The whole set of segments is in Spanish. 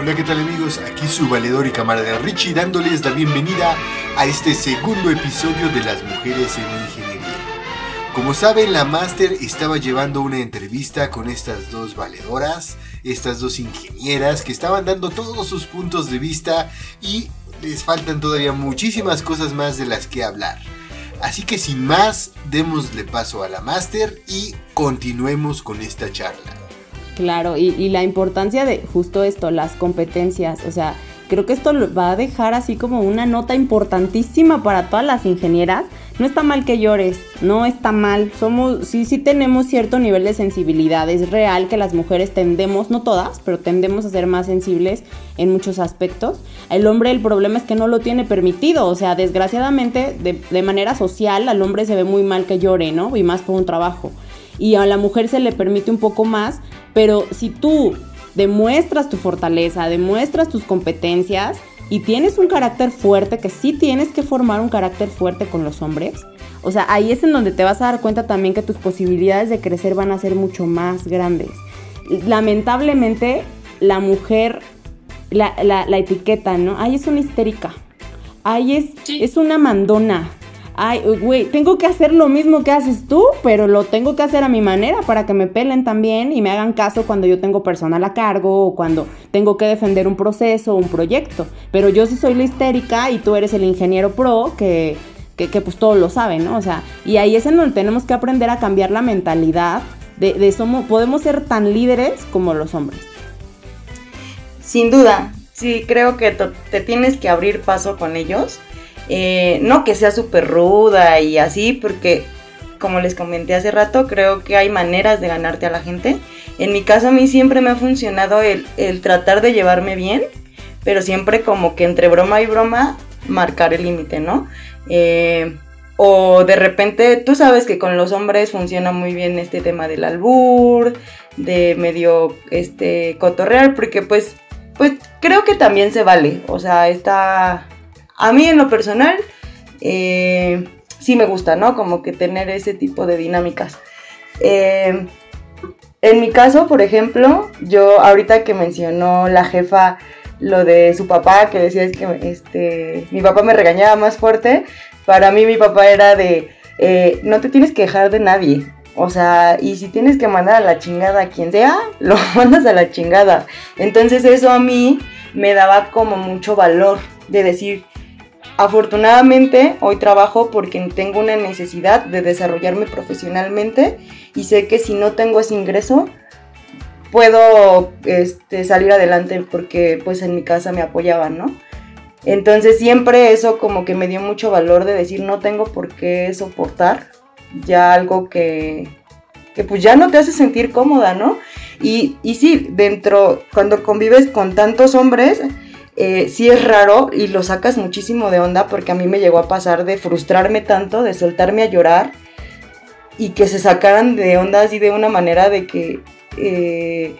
Hola, ¿qué tal amigos? Aquí su valedor y camarada Richie dándoles la bienvenida a este segundo episodio de Las Mujeres en Ingeniería. Como saben, la Master estaba llevando una entrevista con estas dos valedoras, estas dos ingenieras que estaban dando todos sus puntos de vista y les faltan todavía muchísimas cosas más de las que hablar. Así que sin más, démosle paso a la Master y continuemos con esta charla. Claro, y, la importancia de justo esto, las competencias, o sea, creo que esto va a dejar así como una nota importantísima para todas las ingenieras. No está mal que llores, no está mal. Somos, sí, sí tenemos cierto nivel de sensibilidad. Es real que las mujeres tendemos, no todas, pero tendemos a ser más sensibles en muchos aspectos. El hombre, el problema es que no lo tiene permitido. O sea, desgraciadamente, de, de manera social, al hombre se ve muy mal que llore, ¿no? Y más por un trabajo. Y a la mujer se le permite un poco más pero si tú demuestras tu fortaleza, demuestras tus competencias y tienes un carácter fuerte, que sí tienes que formar un carácter fuerte con los hombres, o sea, ahí es en donde te vas a dar cuenta también que tus posibilidades de crecer van a ser mucho más grandes. Lamentablemente, la mujer, la, etiqueta, ¿no? Ay, es una histérica. Ay, es, es una mandona ay, güey, tengo que hacer lo mismo que haces tú, pero lo tengo que hacer a mi manera para que me pelen también y me hagan caso cuando yo tengo personal a cargo o cuando tengo que defender un proceso o un proyecto. Pero yo sí soy la histérica y tú eres el ingeniero pro que, que, pues todo lo sabe, ¿no? O sea, y ahí es en donde tenemos que aprender a cambiar la mentalidad de, de somos, podemos ser tan líderes como los hombres. Sin duda, sí, creo que te tienes que abrir paso con ellos eh, no que sea súper ruda y así, porque como les comenté hace rato, creo que hay maneras de ganarte a la gente. En mi caso a mí siempre me ha funcionado el, tratar de llevarme bien, pero siempre como que entre broma y broma marcar el límite, ¿no? Eh, o de repente, tú sabes que con los hombres funciona muy bien este tema del albur, de medio este cotorrear, porque pues, pues creo que también se vale. O sea, está, a mí en lo personal, eh, sí me gusta, ¿no? Como que tener ese tipo de dinámicas. Eh, en mi caso, por ejemplo, yo ahorita que mencionó la jefa lo de su papá, que decía que este, mi papá me regañaba más fuerte, para mí mi papá era de, eh, no te tienes que dejar de nadie. O sea, y si tienes que mandar a la chingada a quien sea, lo mandas a la chingada. Entonces eso a mí me daba como mucho valor de decir, Afortunadamente hoy trabajo porque tengo una necesidad de desarrollarme profesionalmente y sé que si no tengo ese ingreso puedo este, salir adelante porque pues en mi casa me apoyaban, ¿no? Entonces siempre eso como que me dio mucho valor de decir no tengo por qué soportar ya algo que, que pues ya no te hace sentir cómoda, ¿no? Y, y sí, dentro, cuando convives con tantos hombres, eh, sí es raro y lo sacas muchísimo de onda porque a mí me llegó a pasar de frustrarme tanto, de soltarme a llorar y que se sacaran de onda así de una manera de que... Eh,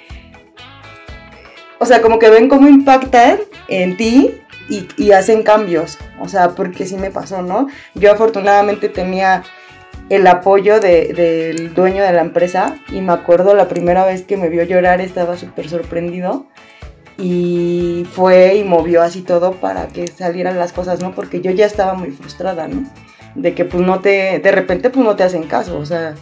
o sea, como que ven cómo impactan en ti y, hacen cambios. O sea, porque sí me pasó, ¿no? Yo afortunadamente tenía el apoyo del dueño de la empresa y me acuerdo la primera vez que me vio llorar estaba súper sorprendido y fue y movió así todo para que salieran las cosas, ¿no? Porque yo ya estaba muy frustrada, ¿no? De que pues no te, de repente pues no te hacen caso, o sea.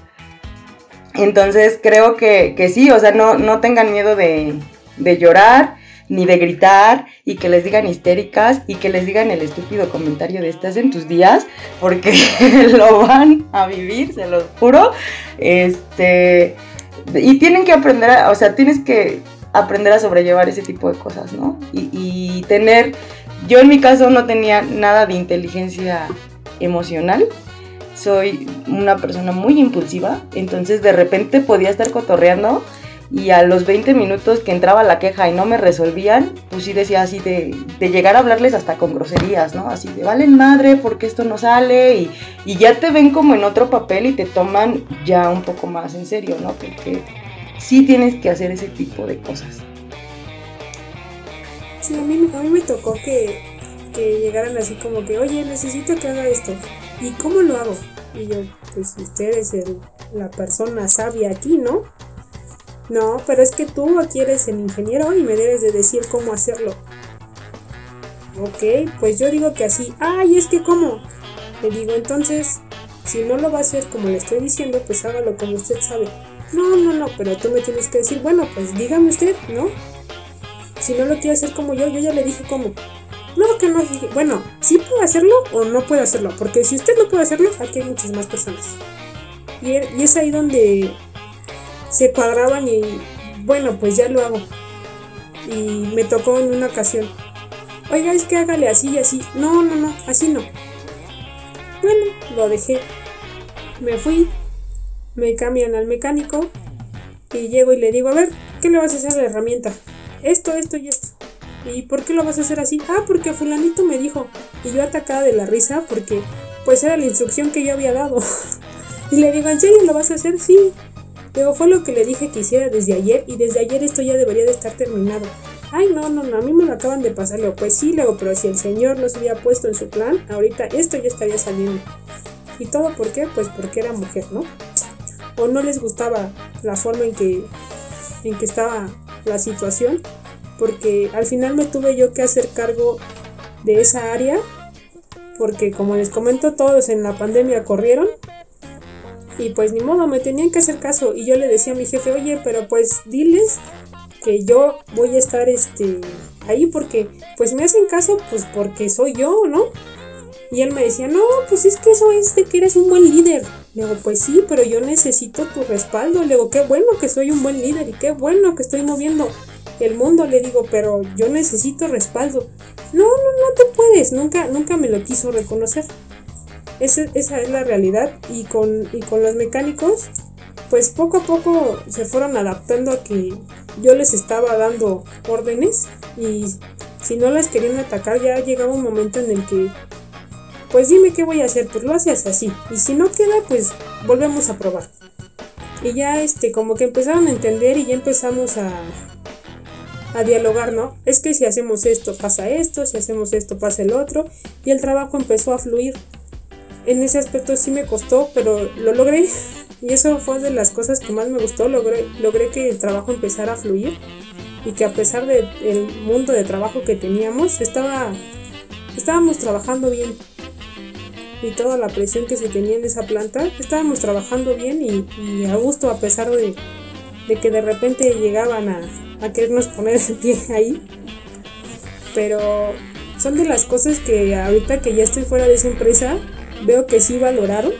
Entonces creo que, que sí, o sea, no, no tengan miedo de, de llorar ni de gritar y que les digan histéricas y que les digan el estúpido comentario de estás en tus días porque lo van a vivir, se los juro. Este, y tienen que aprender, o sea, tienes que aprender a sobrellevar ese tipo de cosas, ¿no? Y, tener, yo en mi caso no tenía nada de inteligencia emocional, soy una persona muy impulsiva, entonces de repente podía estar cotorreando y a los 20 minutos que entraba la queja y no me resolvían, pues sí decía así de, llegar a hablarles hasta con groserías, ¿no? Así de, valen madre, porque esto no sale? Y, y, ya te ven como en otro papel y te toman ya un poco más en serio, ¿no? Porque sí tienes que hacer ese tipo de cosas. Sí, a mí, a mí me tocó que, que llegaran así como que, oye, necesito que haga esto. ¿Y cómo lo hago? Y yo, pues usted es el, la persona sabia aquí, ¿no? No, pero es que tú aquí eres el ingeniero y me debes de decir cómo hacerlo. Ok, pues yo digo que así. Ay, es que cómo. Le digo, entonces, si no lo va a hacer como le estoy diciendo, pues hágalo como usted sabe. No, no, no, pero tú me tienes que decir, bueno, pues dígame usted, ¿no? Si no lo quiere hacer como yo, yo ya le dije cómo. No, que no. Bueno, sí puedo hacerlo o no puedo hacerlo. Porque si usted no puede hacerlo, aquí hay muchas más personas. Y, y es ahí donde se cuadraban y bueno, pues ya lo hago. Y me tocó en una ocasión. Oiga, es que hágale así y así. No, no, no, así no. Bueno, lo dejé. Me fui, me cambian al mecánico y llego y le digo, a ver, ¿qué le vas a hacer a la herramienta? Esto, esto y esto. ¿Y por qué lo vas a hacer así? Ah, porque fulanito me dijo. Y yo atacada de la risa porque pues era la instrucción que yo había dado. y le digo, ¿en serio lo vas a hacer? Sí. Pero fue lo que le dije que hiciera desde ayer y desde ayer esto ya debería de estar terminado. Ay, no, no, no, a mí me lo acaban de pasar. Luego, pues sí, luego, pero si el señor no se había puesto en su plan, ahorita esto ya estaría saliendo. ¿Y todo por qué? Pues porque era mujer, ¿no? O no les gustaba la forma en que, en que estaba la situación, porque al final me tuve yo que hacer cargo de esa área, porque como les comento, todos en la pandemia corrieron y pues ni modo, me tenían que hacer caso. Y yo le decía a mi jefe, oye, pero pues diles que yo voy a estar este ahí porque pues me hacen caso pues porque soy yo, ¿no? Y él me decía, no, pues es que eso es de que eres un buen líder. Le digo, pues sí, pero yo necesito tu respaldo. Le digo, qué bueno que soy un buen líder y qué bueno que estoy moviendo el mundo. Le digo, pero yo necesito respaldo. No, no, no te puedes. Nunca, nunca me lo quiso reconocer. Esa, esa es la realidad. Y con, y con los mecánicos, pues poco a poco se fueron adaptando a que yo les estaba dando órdenes y si no las querían atacar ya llegaba un momento en el que pues dime qué voy a hacer, pues lo haces así y si no queda pues volvemos a probar. Y ya este como que empezaron a entender y ya empezamos a a dialogar, ¿no? Es que si hacemos esto pasa esto, si hacemos esto pasa el otro y el trabajo empezó a fluir en ese aspecto sí me costó, pero lo logré. Y eso fue de las cosas que más me gustó. Logré, logré que el trabajo empezara a fluir y que a pesar del mundo de trabajo que teníamos, estaba, estábamos trabajando bien. Y toda la presión que se tenía en esa planta, estábamos trabajando bien y, a gusto a pesar de, de, que de repente llegaban a, a querernos poner el pie ahí. Pero son de las cosas que ahorita que ya estoy fuera de esa empresa, veo que sí valoraron,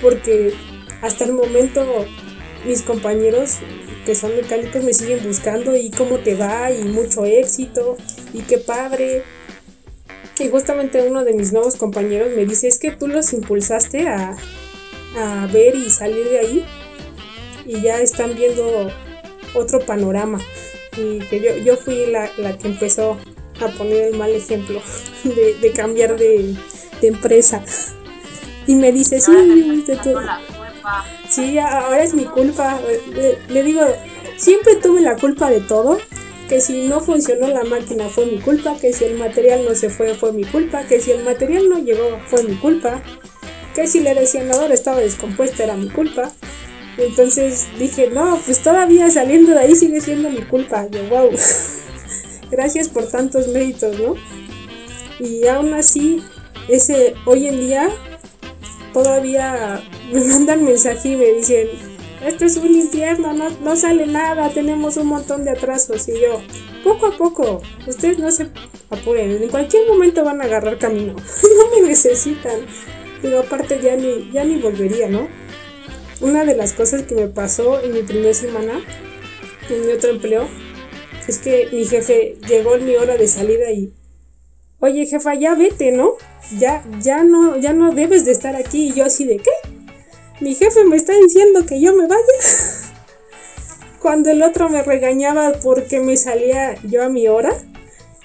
porque hasta el momento mis compañeros que son mecánicos me siguen buscando y cómo te va y mucho éxito y qué padre. Y justamente uno de mis nuevos compañeros me dice, es que tú los impulsaste a, a ver y salir de ahí y ya están viendo otro panorama. Y que yo, yo fui la, la que empezó a poner el mal ejemplo de, de cambiar de, de empresa. Y me dice, sí, Sí, ahora es mi culpa. Le, digo, siempre tuve la culpa de todo. Que si no funcionó la máquina fue mi culpa. Que si el material no se fue fue mi culpa. Que si el material no llegó fue mi culpa. Que si el desenador estaba descompuesto era mi culpa. Entonces dije, no, pues todavía saliendo de ahí sigue siendo mi culpa. Yo, wow. Gracias por tantos méritos, ¿no? Y aún así, ese hoy en día todavía me mandan mensaje y me dicen, esto es un infierno, no, sale nada, tenemos un montón de atrasos. Y yo, poco a poco, ustedes no se apuren, en cualquier momento van a agarrar camino, no me necesitan. Pero aparte ya ni, ya ni volvería, ¿no? Una de las cosas que me pasó en mi primera semana en mi otro empleo es que mi jefe llegó en mi hora de salida y oye jefa, ya vete, ¿no? Ya, ya no, ya no debes de estar aquí. Y yo así de, ¿qué? Mi jefe me está diciendo que yo me vaya. cuando el otro me regañaba porque me salía yo a mi hora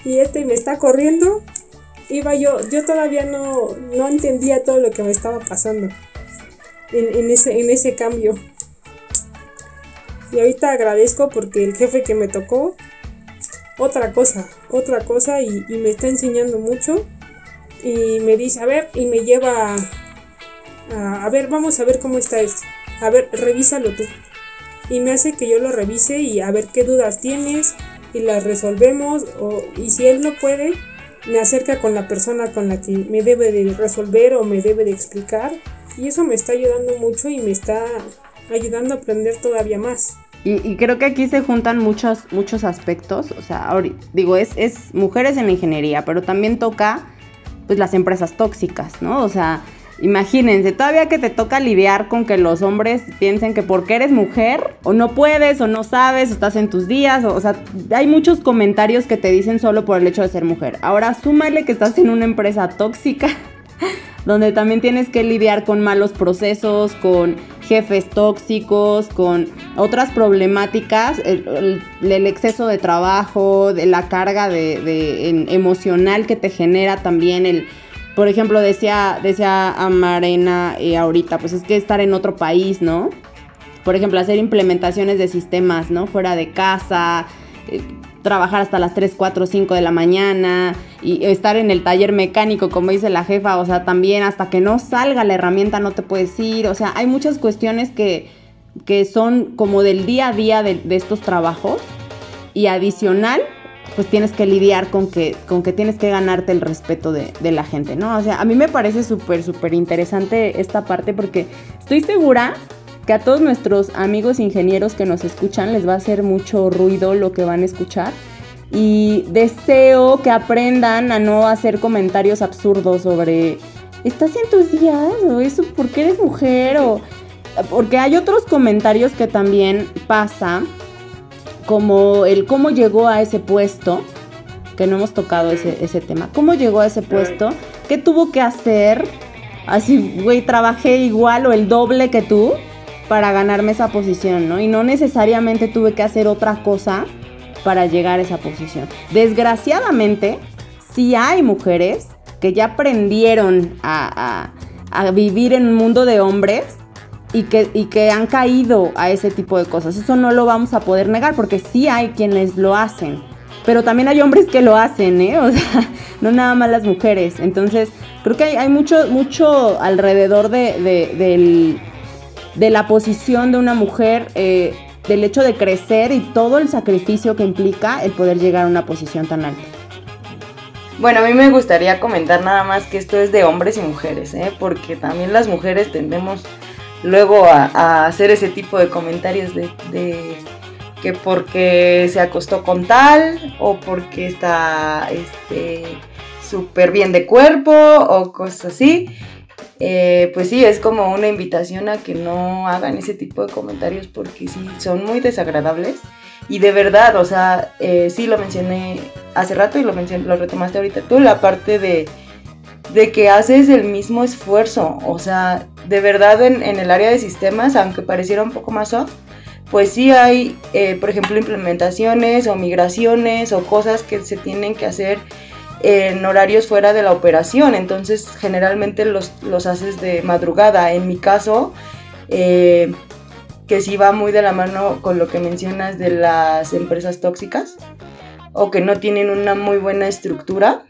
y este me está corriendo, iba yo, yo todavía no, no entendía todo lo que me estaba pasando en, ese, en ese cambio. Y ahorita agradezco porque el jefe que me tocó, otra cosa, otra cosa y, y me está enseñando mucho. Y me dice, a ver, y me lleva a, a ver, vamos a ver cómo está esto. A ver, revísalo tú. Y me hace que yo lo revise y a ver qué dudas tienes y las resolvemos. O, y si él no puede, me acerca con la persona con la que me debe de resolver o me debe de explicar. Y eso me está ayudando mucho y me está ayudando a aprender todavía más. Y, creo que aquí se juntan muchos, muchos aspectos. O sea, digo, es, es mujeres en la ingeniería, pero también toca pues las empresas tóxicas, ¿no? O sea, Imagínense, todavía que te toca lidiar con que los hombres piensen que porque eres mujer, o no puedes, o no sabes, o estás en tus días, o, sea, hay muchos comentarios que te dicen solo por el hecho de ser mujer. Ahora súmale que estás en una empresa tóxica, donde también tienes que lidiar con malos procesos, con jefes tóxicos, con otras problemáticas, el, exceso de trabajo, de la carga de, emocional que te genera también el por ejemplo, decía, decía Amarena eh, ahorita, pues es que estar en otro país, ¿no? Por ejemplo, hacer implementaciones de sistemas, ¿no? Fuera de casa, eh, trabajar hasta las 3, 4, 5 de la mañana y estar en el taller mecánico, como dice la jefa, o sea, también hasta que no salga la herramienta no te puedes ir, o sea, hay muchas cuestiones que, que son como del día a día de, de estos trabajos y adicional pues tienes que lidiar con que, con que tienes que ganarte el respeto de, la gente, ¿no? O sea, a mí me parece súper, súper interesante esta parte porque estoy segura que a todos nuestros amigos ingenieros que nos escuchan les va a hacer mucho ruido lo que van a escuchar. Y deseo que aprendan a no hacer comentarios absurdos sobre, ¿estás en tus días? ¿O eso porque eres mujer? O, porque hay otros comentarios que también pasa como el cómo llegó a ese puesto, que no hemos tocado ese, tema, cómo llegó a ese puesto, qué tuvo que hacer, así, güey, trabajé igual o el doble que tú para ganarme esa posición, ¿no? Y no necesariamente tuve que hacer otra cosa para llegar a esa posición. Desgraciadamente, sí hay mujeres que ya aprendieron a, a vivir en un mundo de hombres y que, y que han caído a ese tipo de cosas. Eso no lo vamos a poder negar porque sí hay quienes lo hacen. Pero también hay hombres que lo hacen, ¿eh? O sea, no nada más las mujeres. Entonces, creo que hay, mucho, mucho alrededor de, de, la posición de una mujer, eh, del hecho de crecer y todo el sacrificio que implica el poder llegar a una posición tan alta. Bueno, a mí me gustaría comentar nada más que esto es de hombres y mujeres, ¿eh? porque también las mujeres tendemos luego a, hacer ese tipo de comentarios de, que porque se acostó con tal o porque está este súper bien de cuerpo o cosas así. Eh, pues sí, es como una invitación a que no hagan ese tipo de comentarios porque sí, son muy desagradables. Y de verdad, o sea, eh, sí lo mencioné hace rato y lo, mencioné, lo retomaste ahorita tú, la parte de, de que haces el mismo esfuerzo. O sea, de verdad en, el área de sistemas, aunque pareciera un poco más soft, pues sí hay, eh, por ejemplo, implementaciones o migraciones o cosas que se tienen que hacer en horarios fuera de la operación. Entonces, generalmente los, los haces de madrugada. En mi caso, eh, que sí va muy de la mano con lo que mencionas de las empresas tóxicas o que no tienen una muy buena estructura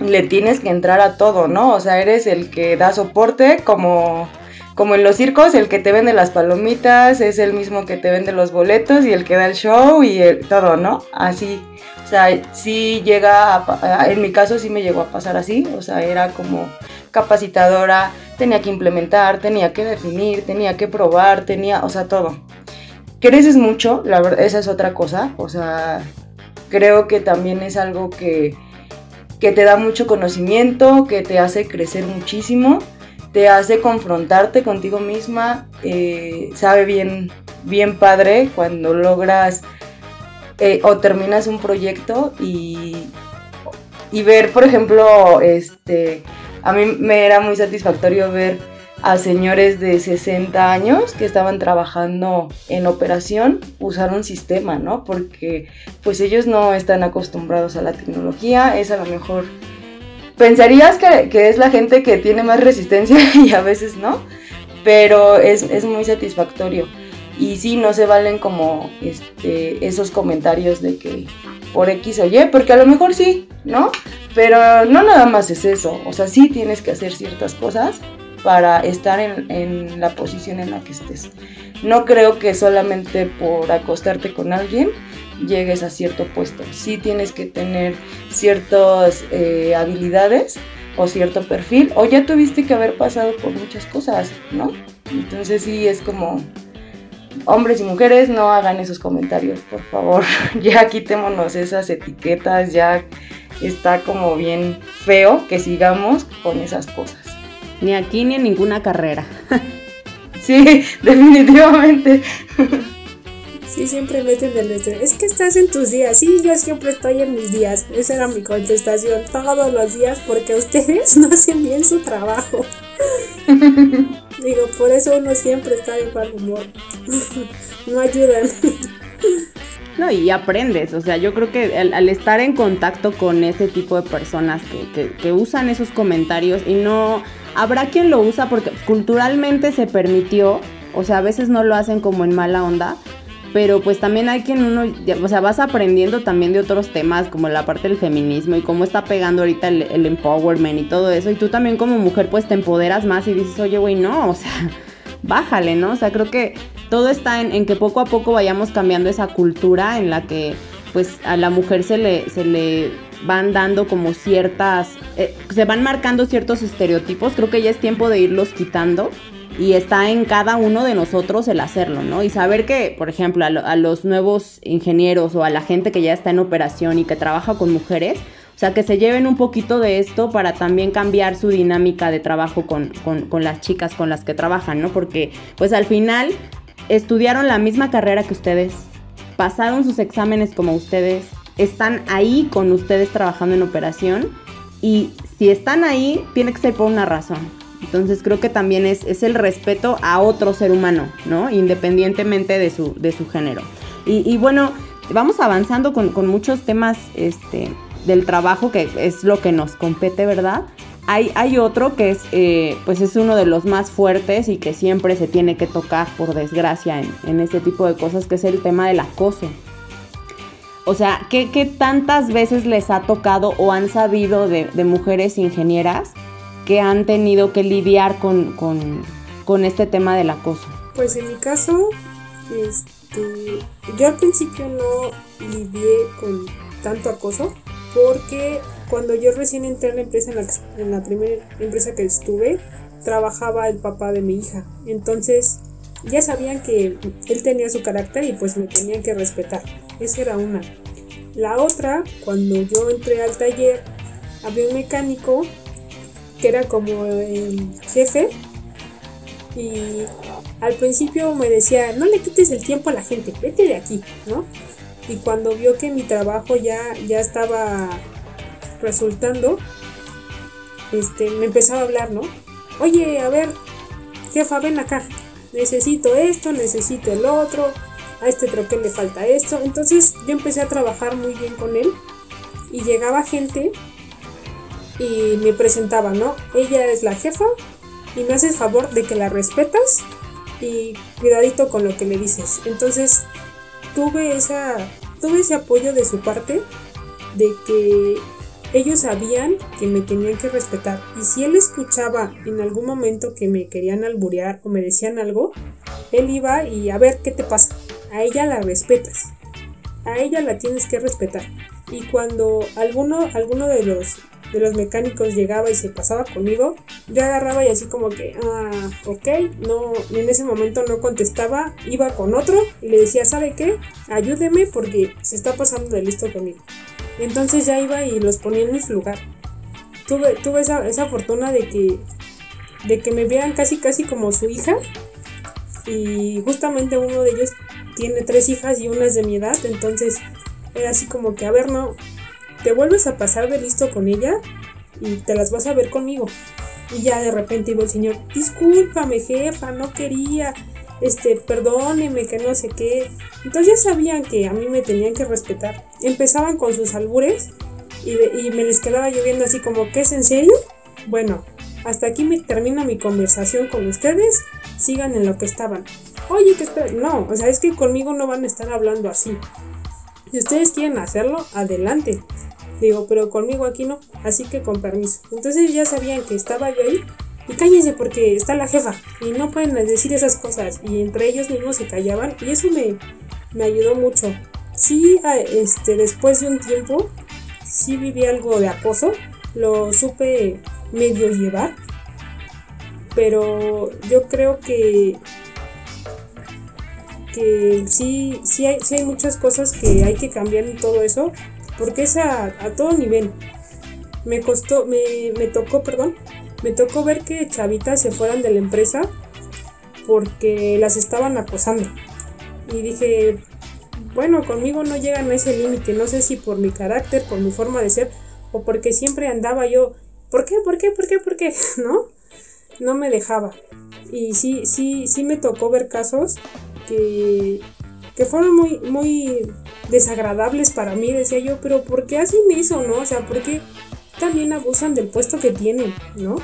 le tienes que entrar a todo, ¿no? O sea, eres el que da soporte como, como en los circos, el que te vende las palomitas, es el mismo que te vende los boletos y el que da el show y el, todo, ¿no? Así. O sea, sí llega, a, en mi caso sí me llegó a pasar así, o sea, era como capacitadora, tenía que implementar, tenía que definir, tenía que probar, tenía, o sea, todo. Creces mucho, la verdad, esa es otra cosa, o sea, creo que también es algo que que te da mucho conocimiento, que te hace crecer muchísimo, te hace confrontarte contigo misma, eh, sabe bien, bien padre cuando logras eh, o terminas un proyecto y, y ver, por ejemplo, este, a mí me era muy satisfactorio ver a señores de 60 años que estaban trabajando en operación usar un sistema, ¿no? Porque pues ellos no están acostumbrados a la tecnología, es a lo mejor... Pensarías que, es la gente que tiene más resistencia y a veces no, pero es, es muy satisfactorio. Y sí, no se valen como este, esos comentarios de que por X o Y, porque a lo mejor sí, ¿no? Pero no nada más es eso, o sea, sí tienes que hacer ciertas cosas para estar en, la posición en la que estés. No creo que solamente por acostarte con alguien llegues a cierto puesto. Sí tienes que tener ciertas eh, habilidades o cierto perfil, o ya tuviste que haber pasado por muchas cosas, ¿no? Entonces sí es como, hombres y mujeres no hagan esos comentarios, por favor. ya quitémonos esas etiquetas, ya está como bien feo que sigamos con esas cosas. Ni aquí ni en ninguna carrera. sí, definitivamente. Sí, siempre meten el letrero. Es que estás en tus días. Sí, yo siempre estoy en mis días. Esa era mi contestación. Todos los días porque ustedes no hacen bien su trabajo. Digo, por eso uno siempre está de mal humor. no ayudan. No, y aprendes, o sea, yo creo que al, estar en contacto con ese tipo de personas que, que, usan esos comentarios y no, habrá quien lo usa porque culturalmente se permitió, o sea, a veces no lo hacen como en mala onda, pero pues también hay quien uno, o sea, vas aprendiendo también de otros temas como la parte del feminismo y cómo está pegando ahorita el, empowerment y todo eso, y tú también como mujer pues te empoderas más y dices, oye, güey, no, o sea bájale, ¿no? O sea, creo que todo está en, que poco a poco vayamos cambiando esa cultura en la que pues a la mujer se le, se le van dando como ciertas, eh, se van marcando ciertos estereotipos, creo que ya es tiempo de irlos quitando y está en cada uno de nosotros el hacerlo, ¿no? Y saber que, por ejemplo, a los nuevos ingenieros o a la gente que ya está en operación y que trabaja con mujeres, o sea, que se lleven un poquito de esto para también cambiar su dinámica de trabajo con, las chicas con las que trabajan, ¿no? Porque pues al final estudiaron la misma carrera que ustedes, pasaron sus exámenes como ustedes, están ahí con ustedes trabajando en operación y si están ahí, tiene que ser por una razón. Entonces creo que también es, es el respeto a otro ser humano, ¿no? Independientemente de su, de su género. Y, bueno, vamos avanzando con, con muchos temas este, del trabajo, que es lo que nos compete, ¿verdad? Hay, hay otro que es, eh, pues es uno de los más fuertes y que siempre se tiene que tocar, por desgracia, en, este tipo de cosas, que es el tema del acoso. O sea, ¿qué, ¿qué, tantas veces les ha tocado o han sabido de, mujeres ingenieras que han tenido que lidiar con, con, este tema del acoso? Pues en mi caso, este, yo al principio no lidié con tanto acoso, porque cuando yo recién entré en la empresa, en la, primera empresa que estuve, trabajaba el papá de mi hija. Entonces ya sabían que él tenía su carácter y pues me tenían que respetar. Esa era una. La otra, cuando yo entré al taller, había un mecánico que era como el jefe y al principio me decía, no le quites el tiempo a la gente, vete de aquí, ¿no? y cuando vio que mi trabajo ya, ya estaba resultando, este, me empezaba a hablar, ¿no? Oye, a ver, jefa, ven acá, necesito esto, necesito el otro, a este que le falta esto. Entonces yo empecé a trabajar muy bien con él y llegaba gente y me presentaba, ¿no? Ella es la jefa y me haces favor de que la respetas y cuidadito con lo que le dices. Entonces tuve esa tuve ese apoyo de su parte de que ellos sabían que me tenían que respetar y si él escuchaba en algún momento que me querían alburear o me decían algo, él iba y a ver qué te pasa. A ella la respetas. A ella la tienes que respetar. Y cuando alguno, alguno de los de los mecánicos llegaba y se pasaba conmigo, yo agarraba y así como que, ah, ok, no, en ese momento no contestaba, iba con otro y le decía, ¿sabe qué? Ayúdeme porque se está pasando de listo conmigo. Entonces ya iba y los ponía en su lugar. Tuve, tuve esa, esa fortuna de que, de que me vean casi casi como su hija y justamente uno de ellos tiene tres hijas y una es de mi edad, entonces era así como que, a ver, no, te vuelves a pasar de listo con ella y te las vas a ver conmigo. Y ya de repente iba el señor, discúlpame jefa, no quería, este, perdóneme, que no sé qué. Entonces ya sabían que a mí me tenían que respetar. Empezaban con sus albures y, y me les quedaba lloviendo así como, ¿qué es en serio? Bueno, hasta aquí me termina mi conversación con ustedes, sigan en lo que estaban. Oye, que espera, no, o sea, es que conmigo no van a estar hablando así. Si ustedes quieren hacerlo, adelante. Digo, pero conmigo aquí no, así que con permiso. Entonces ya sabían que estaba yo ahí y cállense porque está la jefa y no pueden decir esas cosas y entre ellos mismos se callaban y eso me, me ayudó mucho. Sí, este, después de un tiempo, sí viví algo de acoso, lo supe medio llevar, pero yo creo que que sí, sí hay, sí hay muchas cosas que hay que cambiar en todo eso, porque es a, todo nivel. Me costó, me, me tocó, perdón, me tocó ver que chavitas se fueran de la empresa porque las estaban acosando. Y dije, bueno, conmigo no llegan a ese límite, no sé si por mi carácter, por mi forma de ser, o porque siempre andaba yo, ¿por qué? ¿Por qué? ¿Por qué? ¿Por qué? ¿No? No me dejaba. Y sí, sí, sí me tocó ver casos que, que fueron muy, muy desagradables para mí, decía yo, pero ¿por qué hacen eso, no? O sea, ¿por qué también abusan del puesto que tienen, ¿no?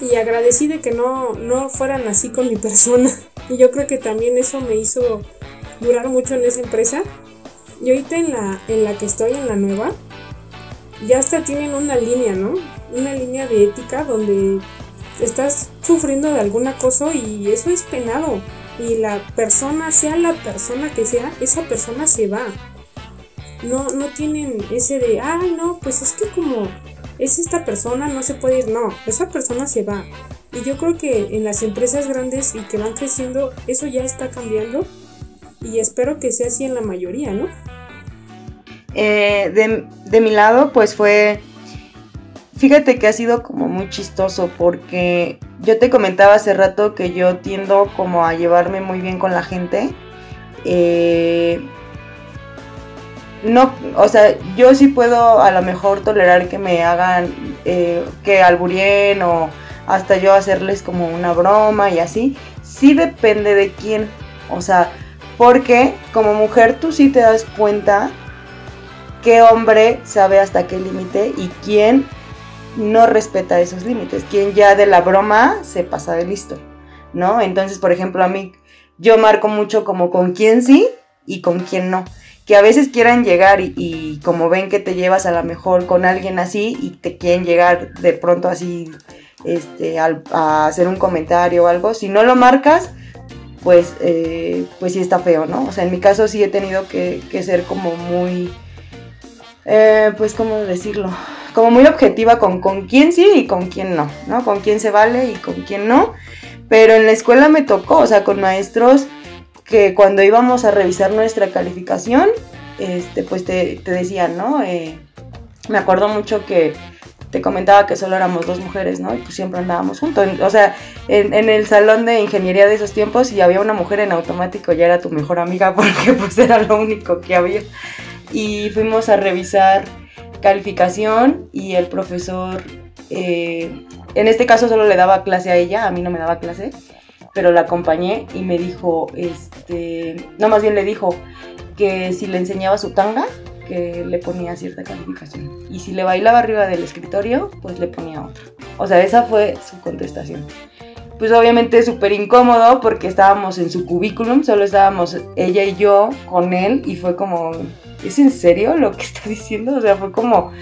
Y agradecí de que no, no fueran así con mi persona. Y yo creo que también eso me hizo durar mucho en esa empresa. Y ahorita en la, en la que estoy, en la nueva, ya hasta tienen una línea, ¿no? Una línea de ética donde estás sufriendo de algún acoso y eso es penado. Y la persona, sea la persona que sea, esa persona se va no, no tienen ese de, ay, no, pues es que como es esta persona, no se puede ir, no, esa persona se va. Y yo creo que en las empresas grandes y que van creciendo, eso ya está cambiando y espero que sea así en la mayoría, ¿no? Eh, de, de mi lado, pues fue, fíjate que ha sido como muy chistoso porque yo te comentaba hace rato que yo tiendo como a llevarme muy bien con la gente. Eh, no, o sea, yo sí puedo a lo mejor tolerar que me hagan, eh, que alburien o hasta yo hacerles como una broma y así. Sí depende de quién, o sea, porque como mujer tú sí te das cuenta qué hombre sabe hasta qué límite y quién no respeta esos límites, quién ya de la broma se pasa de listo, ¿no? Entonces, por ejemplo, a mí yo marco mucho como con quién sí y con quién no que a veces quieran llegar y, como ven que te llevas a lo mejor con alguien así y te quieren llegar de pronto así este, a hacer un comentario o algo, si no lo marcas, pues, eh, pues sí está feo, ¿no? O sea, en mi caso sí he tenido que, ser como muy, eh, pues, ¿cómo decirlo? Como muy objetiva con, con quién sí y con quién no, ¿no? Con quién se vale y con quién no. Pero en la escuela me tocó, o sea, con maestros que cuando íbamos a revisar nuestra calificación, este, pues te, decían, ¿no? Eh, me acuerdo mucho que te comentaba que solo éramos dos mujeres, ¿no? Y pues siempre andábamos juntos. O sea, en, el salón de ingeniería de esos tiempos, si había una mujer en automático, ya era tu mejor amiga porque pues era lo único que había. Y fuimos a revisar calificación y el profesor, eh, en este caso solo le daba clase a ella, a mí no me daba clase pero la acompañé y me dijo, este, no, más bien le dijo que si le enseñaba su tanga, que le ponía cierta calificación. Y si le bailaba arriba del escritorio, pues le ponía otra. O sea, esa fue su contestación. Pues obviamente súper incómodo porque estábamos en su currículum, solo estábamos ella y yo con él y fue como, ¿es en serio lo que está diciendo? O sea, fue como,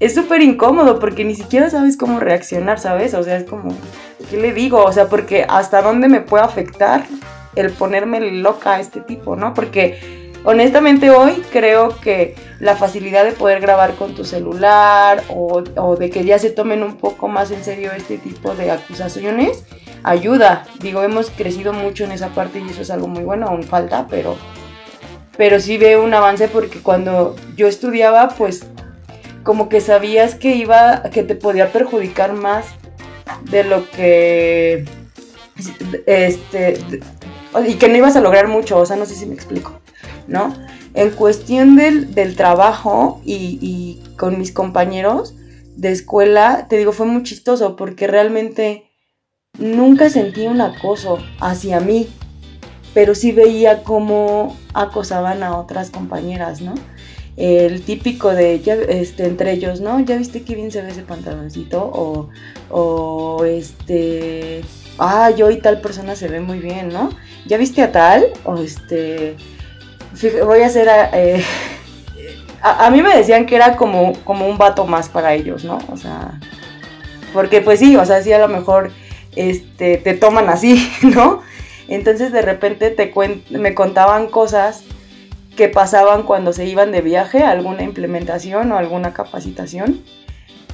es súper incómodo porque ni siquiera sabes cómo reaccionar, ¿sabes? O sea, es como, ¿qué le digo? O sea, porque hasta dónde me puede afectar el ponerme loca a este tipo, ¿no? Porque honestamente hoy creo que la facilidad de poder grabar con tu celular o, de que ya se tomen un poco más en serio este tipo de acusaciones ayuda. Digo, hemos crecido mucho en esa parte y eso es algo muy bueno, aún falta, pero, pero sí veo un avance porque cuando yo estudiaba, pues como que sabías que iba, que te podía perjudicar más de lo que, este, y que no ibas a lograr mucho, o sea, no sé si me explico, ¿no? En cuestión del, trabajo y, con mis compañeros, de escuela, te digo, fue muy chistoso porque realmente nunca sentí un acoso hacia mí, pero sí veía cómo acosaban a otras compañeras, ¿no? El típico de, ya, este, entre ellos, ¿no? ¿Ya viste qué bien se ve ese pantaloncito? O, o este, ah, yo y tal persona se ve muy bien, ¿no? ¿Ya viste a tal? O este, voy a hacer, eh, a, a, mí me decían que era como, como un vato más para ellos, ¿no? O sea, porque pues sí, o sea, sí a lo mejor este, te toman así, ¿no? Entonces de repente te me contaban cosas que pasaban cuando se iban de viaje, alguna implementación o alguna capacitación.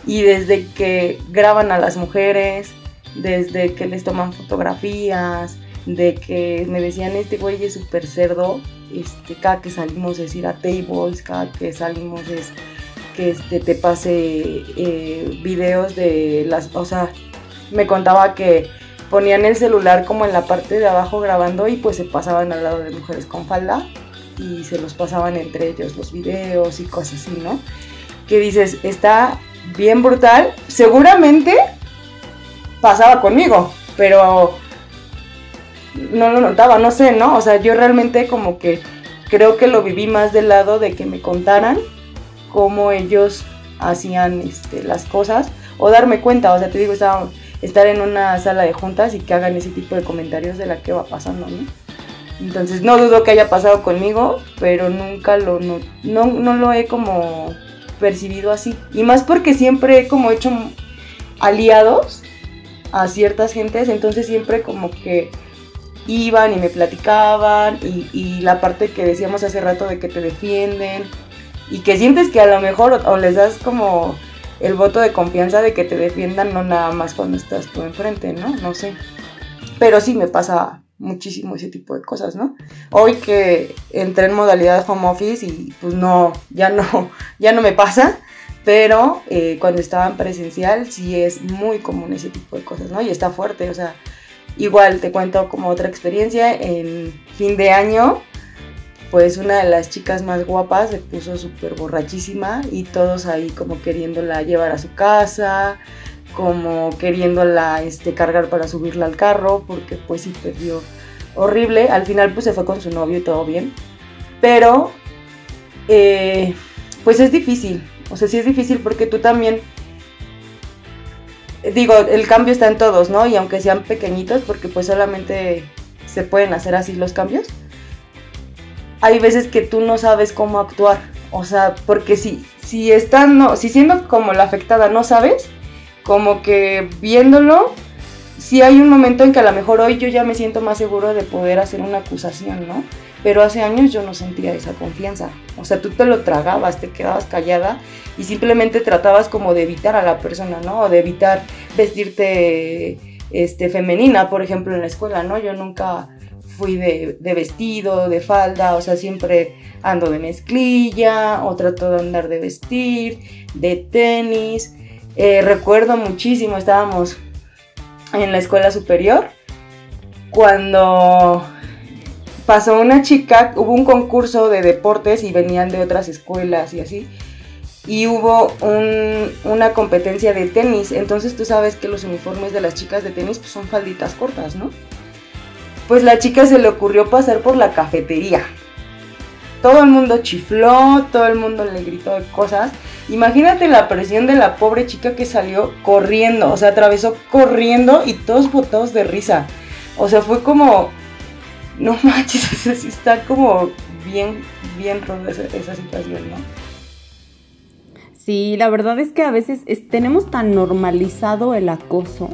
Y desde que graban a las mujeres, desde que les toman fotografías, de que me decían, este güey es súper cerdo, este, cada que salimos es ir a tables, cada que salimos es que este, te pase eh, videos de las, o sea, me contaba que ponían el celular como en la parte de abajo grabando y pues se pasaban al lado de mujeres con falda y se los pasaban entre ellos los videos y cosas así, ¿no? Que dices, está bien brutal. Seguramente pasaba conmigo, pero no lo notaba, no sé, ¿no? O sea, yo realmente como que creo que lo viví más del lado de que me contaran cómo ellos hacían este, las cosas o darme cuenta, o sea, te digo, estaba estar en una sala de juntas y que hagan ese tipo de comentarios de la que va pasando, ¿no? Entonces no dudo que haya pasado conmigo, pero nunca lo, no, no, lo he como percibido así. Y más porque siempre he como hecho aliados a ciertas gentes, entonces siempre como que iban y me platicaban y, y, la parte que decíamos hace rato de que te defienden y que sientes que a lo mejor o les das como el voto de confianza de que te defiendan, no nada más cuando estás tú enfrente, ¿no? No sé. Pero sí me pasa muchísimo ese tipo de cosas, ¿no? Hoy que entré en modalidad home office y pues no, ya no, ya no me pasa, pero eh, cuando estaba en presencial sí es muy común ese tipo de cosas, ¿no? Y está fuerte, o sea, igual te cuento como otra experiencia, en fin de año pues una de las chicas más guapas se puso súper borrachísima y todos ahí como queriéndola llevar a su casa, como queriéndola este, cargar para subirla al carro, porque pues sí perdió horrible. Al final pues se fue con su novio y todo bien. Pero eh, pues es difícil, o sea, sí es difícil porque tú también, digo, el cambio está en todos, ¿no? Y aunque sean pequeñitos, porque pues solamente se pueden hacer así los cambios hay veces que tú no sabes cómo actuar. O sea, porque si, si estando, si siendo como la afectada no sabes, como que viéndolo, si hay un momento en que a lo mejor hoy yo ya me siento más seguro de poder hacer una acusación, ¿no? Pero hace años yo no sentía esa confianza. O sea, tú te lo tragabas, te quedabas callada y simplemente tratabas como de evitar a la persona, ¿no? O de evitar vestirte este, femenina, por ejemplo, en la escuela, ¿no? Yo nunca fui de, vestido, de falda, o sea, siempre ando de mezclilla o trato de andar de vestir, de tenis. Eh, recuerdo muchísimo, estábamos en la escuela superior cuando pasó una chica, hubo un concurso de deportes y venían de otras escuelas y así. Y hubo una competencia de tenis. Entonces tú sabes que los uniformes de las chicas de tenis pues, son falditas cortas, ¿no? Pues la chica se le ocurrió pasar por la cafetería. Todo el mundo chifló, todo el mundo le gritó de cosas. Imagínate la presión de la pobre chica que salió corriendo, o sea, atravesó corriendo y todos botados de risa. O sea, fue como, no manches, está como bien, bien ronda esa, situación, ¿no? Sí, la verdad es que a veces tenemos tan normalizado el acoso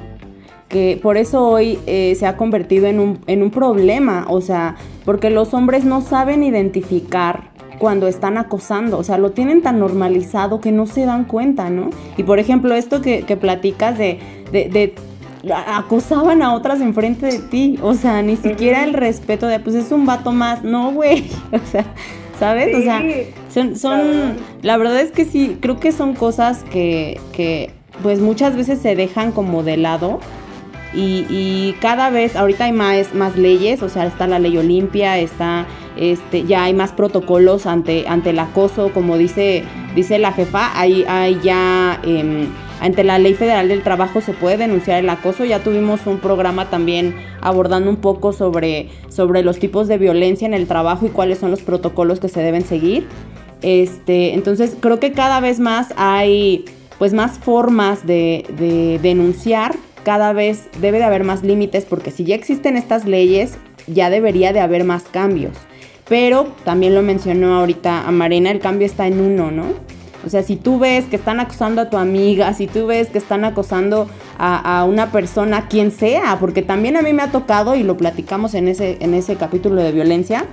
que por eso hoy eh, se ha convertido en un, en un problema, o sea, porque los hombres no saben identificar cuando están acosando, o sea, lo tienen tan normalizado que no se dan cuenta, ¿no? Y por ejemplo, esto que, platicas de, de, acosaban a otras enfrente de ti, o sea, ni siquiera el respeto de, pues es un vato más, no, güey, o sea, ¿sabes? O sea, son, son la verdad es que sí, creo que son cosas que, que pues muchas veces se dejan como de lado y, cada vez, ahorita hay más, más leyes, o sea, está la ley Olimpia, está, este, ya hay más protocolos ante, ante el acoso, como dice dice la jefa, ahí, ahí ya em, ante la ley federal del trabajo se puede denunciar el acoso. Ya tuvimos un programa también abordando un poco sobre, sobre los tipos de violencia en el trabajo y cuáles son los protocolos que se deben seguir. Este, entonces creo que cada vez más hay pues más formas de denunciar, cada vez debe de haber más límites porque si ya existen estas leyes ya debería de haber más cambios. Pero también lo mencionó ahorita a Marina, el cambio está en uno, ¿no? O sea, si tú ves que están acosando a tu amiga, si tú ves que están acosando a, una persona, quien sea, porque también a mí me ha tocado, y lo platicamos en ese, en ese capítulo de violencia,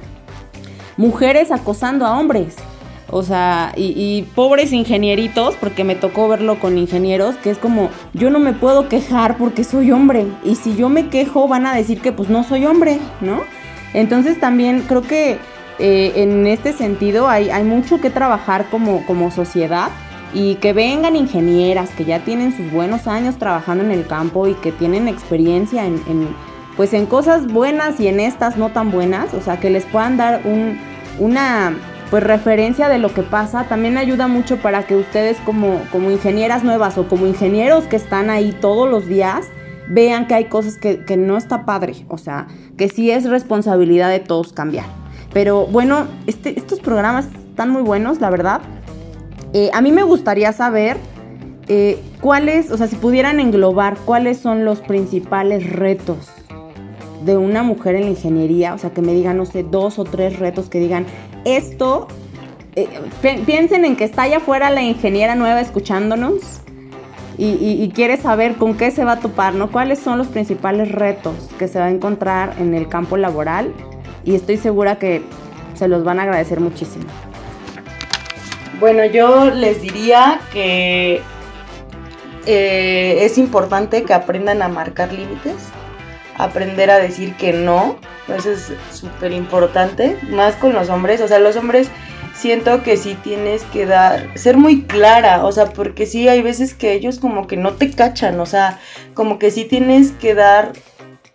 mujeres acosando a hombres. O sea, y, y, pobres ingenieritos, porque me tocó verlo con ingenieros, que es como, yo no me puedo quejar porque soy hombre. Y si yo me quejo, van a decir que pues no soy hombre, ¿no? Entonces también creo que eh, en este sentido hay, mucho que trabajar como, como sociedad y que vengan ingenieras que ya tienen sus buenos años trabajando en el campo y que tienen experiencia en, pues en cosas buenas y en estas no tan buenas, o sea, que les puedan dar un, una pues referencia de lo que pasa, también ayuda mucho para que ustedes como, como ingenieras nuevas o como ingenieros que están ahí todos los días, vean que hay cosas que, que no está padre, o sea, que sí es responsabilidad de todos cambiar. Pero bueno, este, estos programas están muy buenos, la verdad. Eh, a mí me gustaría saber eh, cuáles, o sea, si pudieran englobar cuáles son los principales retos de una mujer en la ingeniería, o sea, que me digan, no sé, dos o tres retos que digan, esto, eh, piensen en que está allá afuera la ingeniera nueva escuchándonos y, quiere saber con qué se va a topar, ¿no? ¿Cuáles son los principales retos que se va a encontrar en el campo laboral? Y estoy segura que se los van a agradecer muchísimo. Bueno, yo les diría que eh, es importante que aprendan a marcar límites, aprender a decir que no, eso es súper importante, más con los hombres, o sea, los hombres siento que sí tienes que dar, ser muy clara, o sea, porque sí hay veces que ellos como que no te cachan, o sea, como que sí tienes que dar,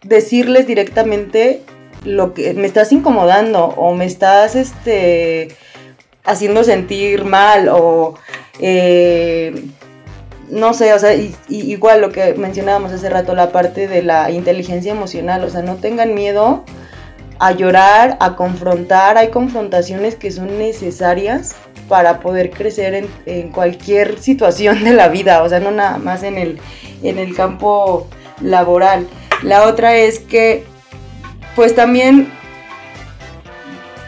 decirles directamente lo que me estás incomodando o me estás, este, haciendo sentir mal o, eh, no sé, o sea, igual lo que mencionábamos hace rato, la parte de la inteligencia emocional, o sea, no tengan miedo a llorar, a confrontar. Hay confrontaciones que son necesarias para poder crecer en, cualquier situación de la vida, o sea, no nada más en el, en el campo laboral. La otra es que, pues también,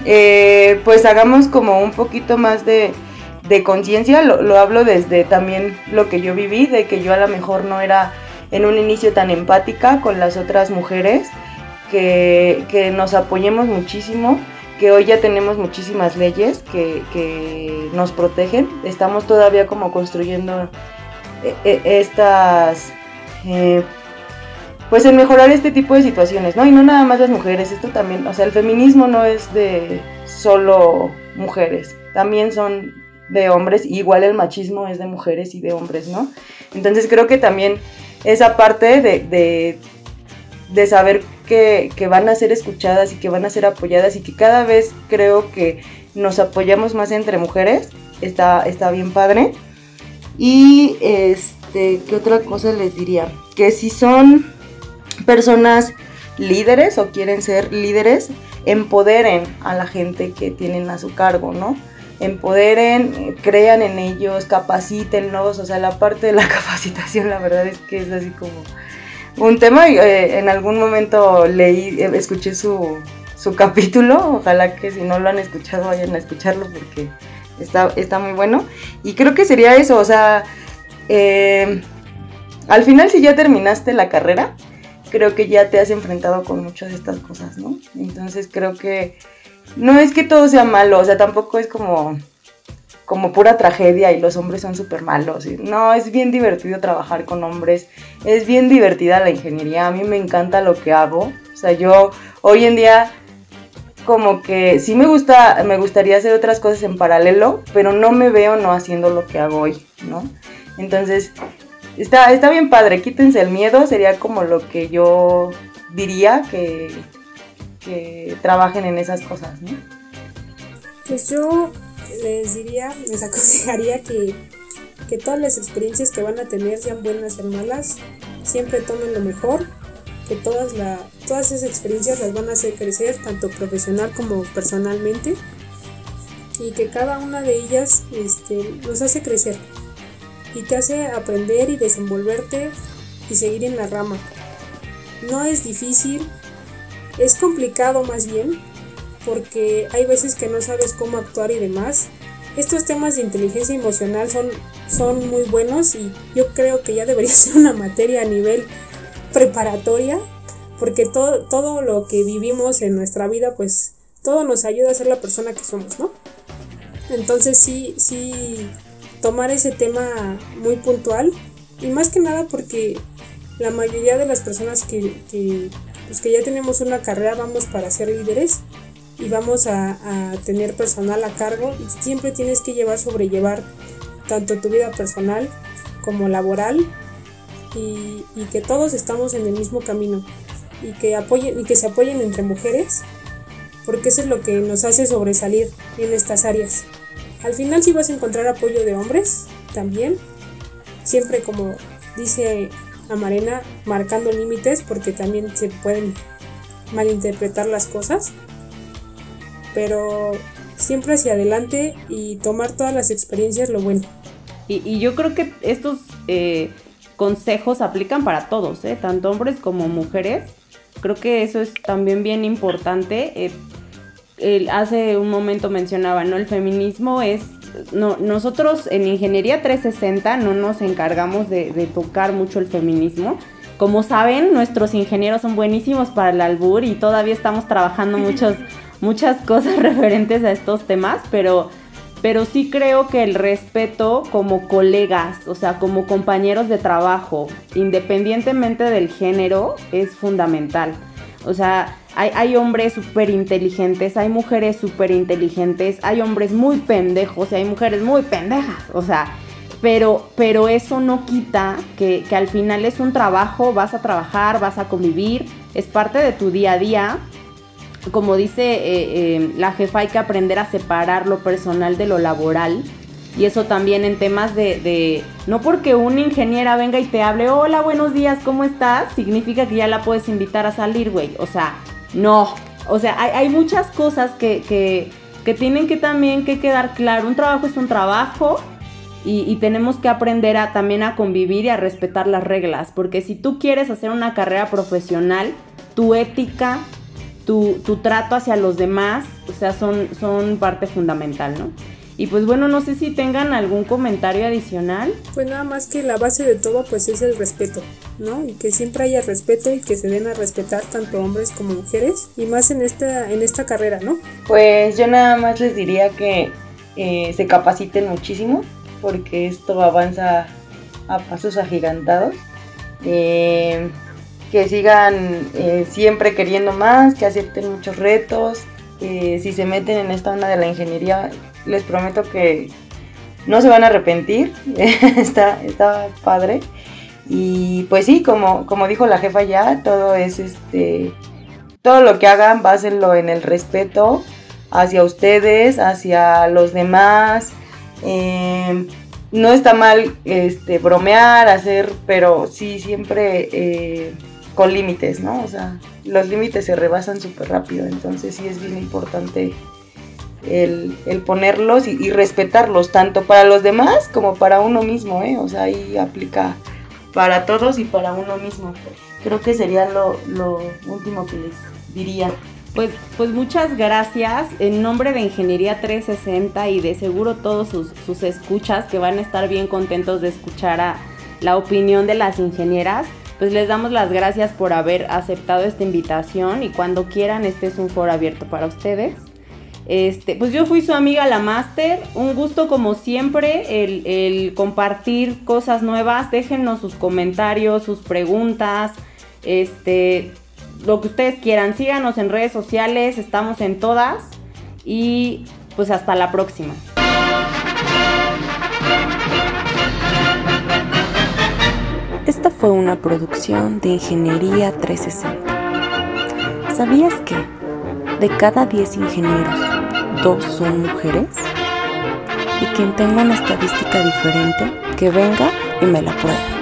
eh, pues hagamos como un poquito más de, de conciencia, lo, lo hablo desde también lo que yo viví, de que yo a lo mejor no era en un inicio tan empática con las otras mujeres que, nos apoyemos muchísimo, que hoy ya tenemos muchísimas leyes que, nos protegen. Estamos todavía como construyendo eh, eh, estas... Eh, pues en mejorar este tipo de situaciones, ¿no? Y no nada más las mujeres, esto también, o sea, el feminismo no es de solo mujeres, también son de hombres, igual el machismo es de mujeres y de hombres, ¿no? Entonces creo que también esa parte de de saber que, van a ser escuchadas y que van a ser apoyadas y que cada vez creo que nos apoyamos más entre mujeres, está, está bien padre. Y este, ¿qué otra cosa les diría? Que si son personas líderes o quieren ser líderes, empoderen a la gente que tienen a su cargo, ¿no? Empoderen, crean en ellos, capacítenlos, o sea, la parte de la capacitación la verdad es que es así como un tema. Eh, en algún momento leí, eh, escuché su, su capítulo. Ojalá que si no lo han escuchado vayan a escucharlo porque está, está muy bueno. Y creo que sería eso, o sea, eh, al final si ya terminaste la carrera, creo que ya te has enfrentado con muchas de estas cosas, ¿no? Entonces creo que no es que todo sea malo, o sea, tampoco es como como pura tragedia y los hombres son súper malos. No, es bien divertido trabajar con hombres, es bien divertida la ingeniería, a mí me encanta lo que hago. O sea, yo hoy en día como que sí me gusta, me gustaría hacer otras cosas en paralelo, pero no me veo no haciendo lo que hago hoy, ¿no? Entonces, está, está bien padre, quítense el miedo, sería como lo que yo diría que, que trabajen en esas cosas. Pues yo les diría, les aconsejaría que, que todas las experiencias que van a tener, sean buenas o malas, siempre tomen lo mejor, que todas, la, todas esas experiencias las van a hacer crecer, tanto profesional como personalmente, y que cada una de ellas este, nos hace crecer y te hace aprender y desenvolverte y seguir en la rama. No es difícil, es complicado más bien, porque hay veces que no sabes cómo actuar y demás. Estos temas de inteligencia emocional son, son muy buenos y yo creo que ya debería ser una materia a nivel preparatoria, porque todo, todo lo que vivimos en nuestra vida, pues todo nos ayuda a ser la persona que somos, ¿no? Entonces sí, sí, tomar ese tema muy puntual y más que nada porque la mayoría de las personas que, que, pues que ya tenemos una carrera vamos para ser líderes y vamos a, tener personal a cargo y siempre tienes que llevar, sobrellevar tanto tu vida personal como laboral y, y, que todos estamos en el mismo camino y que, apoyen, y que se apoyen entre mujeres porque eso es lo que nos hace sobresalir en estas áreas. Al final sí vas a encontrar apoyo de hombres también, siempre como dice Amarena, marcando límites porque también se pueden malinterpretar las cosas pero siempre hacia adelante y tomar todas las experiencias lo bueno. Y, yo creo que estos eh, consejos aplican para todos, ¿eh? tanto hombres como mujeres. Creo que eso es también bien importante. Eh, hace un momento mencionaba, ¿no? El feminismo es no, nosotros en Ingeniería 360 no nos encargamos de, de, tocar mucho el feminismo. Como saben, nuestros ingenieros son buenísimos para el albur y todavía estamos trabajando muchos muchas cosas referentes a estos temas, pero, pero sí creo que el respeto como colegas, o sea, como compañeros de trabajo, independientemente del género, es fundamental. O sea, hay, hombres súper inteligentes, hay mujeres súper inteligentes, hay hombres muy pendejos y hay mujeres muy pendejas. O sea, pero, pero eso no quita que, que al final es un trabajo, vas a trabajar, vas a convivir, es parte de tu día a día como dice eh, eh, la jefa, hay que aprender a separar lo personal de lo laboral. Y eso también en temas de, no porque una ingeniera venga y te hable, hola, buenos días, ¿cómo estás? Significa que ya la puedes invitar a salir, güey. O sea, no. O sea, hay, muchas cosas que, que, que, tienen que también que quedar claro. Un trabajo es un trabajo y, y, tenemos que aprender a, también a convivir y a respetar las reglas. Porque si tú quieres hacer una carrera profesional, tu ética, tu, trato hacia los demás, o sea, son, son parte fundamental, ¿no? Y pues bueno, no sé si tengan algún comentario adicional. Pues nada más que la base de todo pues es el respeto, ¿no? Y que siempre haya respeto y que se den a respetar tanto hombres como mujeres y más en esta, en esta carrera, ¿no? Pues yo nada más les diría que eh, se capaciten muchísimo porque esto avanza a pasos agigantados. Eh, que sigan eh, siempre queriendo más, que acepten muchos retos. si se meten en esta onda de la ingeniería, les prometo que no se van a arrepentir. está, está padre. Y pues sí, como, como dijo la jefa ya, todo es este. Todo lo que hagan, básenlo en el respeto hacia ustedes, hacia los demás. Eh, no está mal este, bromear, hacer, pero sí siempre eh, con límites, ¿no? O sea, los límites se rebasan súper rápido, entonces sí es bien importante el, ponerlos y, respetarlos, tanto para los demás como para uno mismo, ¿eh? O sea, ahí aplica para todos y para uno mismo. Creo que sería lo, último que les diría. Pues, pues muchas gracias. En nombre de Ingeniería 360 y de seguro todos sus, sus escuchas que van a estar bien contentos de escuchar a la opinión de las ingenieras pues les damos las gracias por haber aceptado esta invitación y cuando quieran este es un foro abierto para ustedes. Este, pues yo fui su amiga la Master, un gusto como siempre el, compartir cosas nuevas, déjenos sus comentarios, sus preguntas, este, lo que ustedes quieran, síganos en redes sociales, estamos en todas. Y pues hasta la próxima. Esta fue una producción de Ingeniería 360. ¿Sabías que de cada 10 ingenieros, dos son mujeres? y quien tenga una estadística diferente, que venga y me la pruebe.